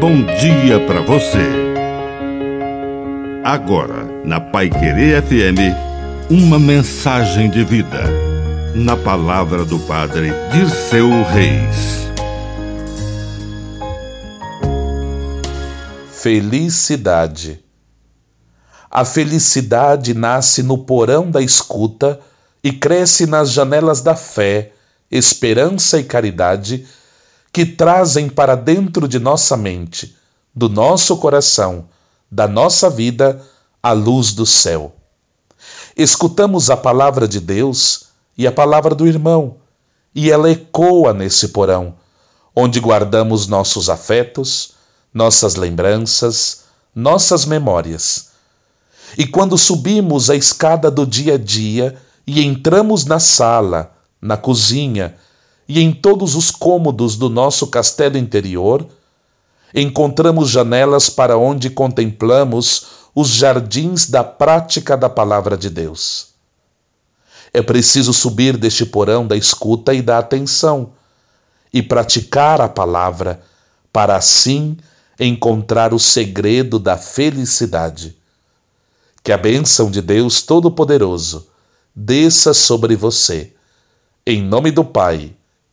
bom dia para você. Agora, na Pai Querer FM, uma mensagem de vida. Na palavra do Padre Dirceu Reis. Felicidade. A felicidade nasce no porão da escuta e cresce nas janelas da fé, esperança e caridade que trazem para dentro de nossa mente, do nosso coração, da nossa vida, a luz do céu. Escutamos a palavra de Deus e a palavra do irmão, e ela ecoa nesse porão, onde guardamos nossos afetos, nossas lembranças, nossas memórias. E quando subimos a escada do dia a dia e entramos na sala, na cozinha, e em todos os cômodos do nosso castelo interior, encontramos janelas para onde contemplamos os jardins da prática da palavra de Deus. É preciso subir deste porão da escuta e da atenção e praticar a palavra para assim encontrar o segredo da felicidade. Que a bênção de Deus Todo-Poderoso desça sobre você. Em nome do Pai